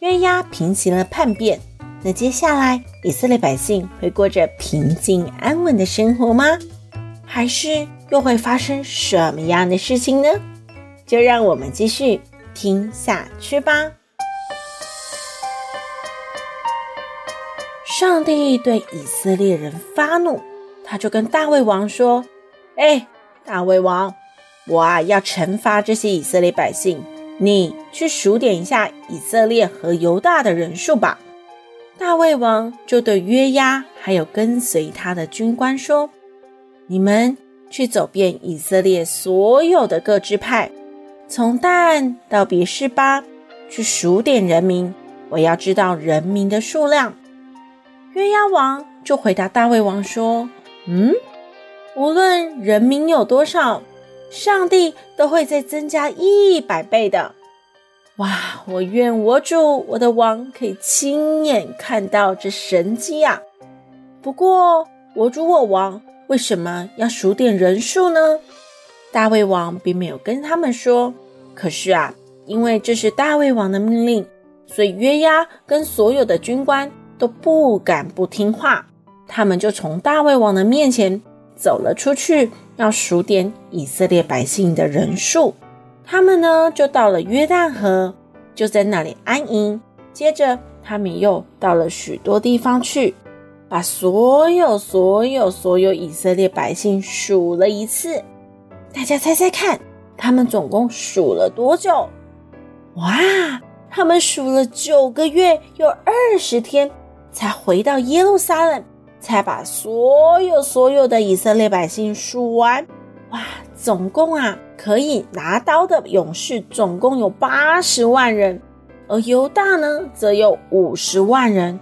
约押平息了叛变，那接下来以色列百姓会过着平静安稳的生活吗？还是又会发生什么样的事情呢？就让我们继续听下去吧。上帝对以色列人发怒，他就跟大卫王说：“哎，大卫王，我啊要惩罚这些以色列百姓。”你去数点一下以色列和犹大的人数吧。大卫王就对约押还有跟随他的军官说：“你们去走遍以色列所有的各支派，从但到别是巴，去数点人民。我要知道人民的数量。”约押王就回答大卫王说：“嗯，无论人民有多少。”上帝都会再增加一百倍的。哇！我愿我主我的王可以亲眼看到这神迹啊！不过，我主我王为什么要数点人数呢？大卫王并没有跟他们说。可是啊，因为这是大卫王的命令，所以约押跟所有的军官都不敢不听话，他们就从大卫王的面前走了出去。要数点以色列百姓的人数，他们呢就到了约旦河，就在那里安营。接着，他们又到了许多地方去，把所有、所有、所有以色列百姓数了一次。大家猜猜看，他们总共数了多久？哇，他们数了九个月又二十天，才回到耶路撒冷。才把所有所有的以色列百姓数完，哇！总共啊，可以拿刀的勇士总共有八十万人，而犹大呢，则有五十万人，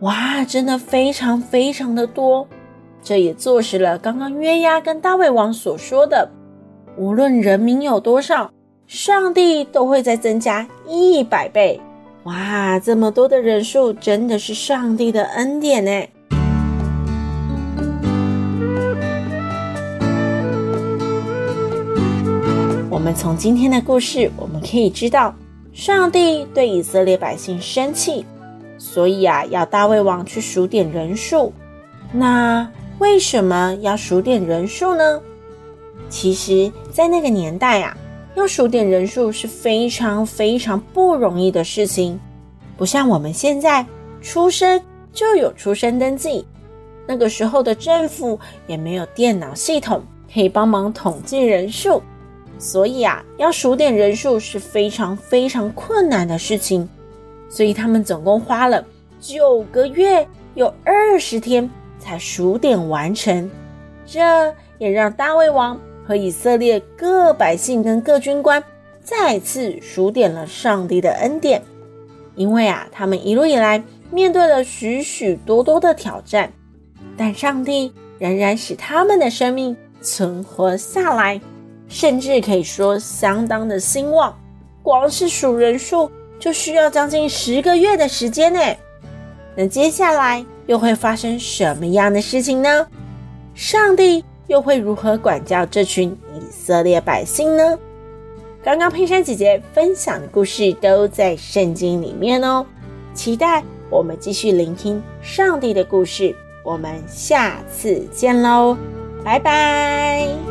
哇！真的非常非常的多。这也坐实了刚刚约押跟大卫王所说的，无论人民有多少，上帝都会再增加一百倍。哇！这么多的人数，真的是上帝的恩典呢。我们从今天的故事，我们可以知道，上帝对以色列百姓生气，所以啊，要大卫王去数点人数。那为什么要数点人数呢？其实，在那个年代啊，要数点人数是非常非常不容易的事情，不像我们现在出生就有出生登记，那个时候的政府也没有电脑系统可以帮忙统计人数。所以啊，要数点人数是非常非常困难的事情，所以他们总共花了九个月有二十天才数点完成。这也让大卫王和以色列各百姓跟各军官再次数点了上帝的恩典，因为啊，他们一路以来面对了许许多多的挑战，但上帝仍然使他们的生命存活下来。甚至可以说相当的兴旺，光是数人数就需要将近十个月的时间呢。那接下来又会发生什么样的事情呢？上帝又会如何管教这群以色列百姓呢？刚刚佩珊姐姐分享的故事都在圣经里面哦，期待我们继续聆听上帝的故事。我们下次见喽，拜拜。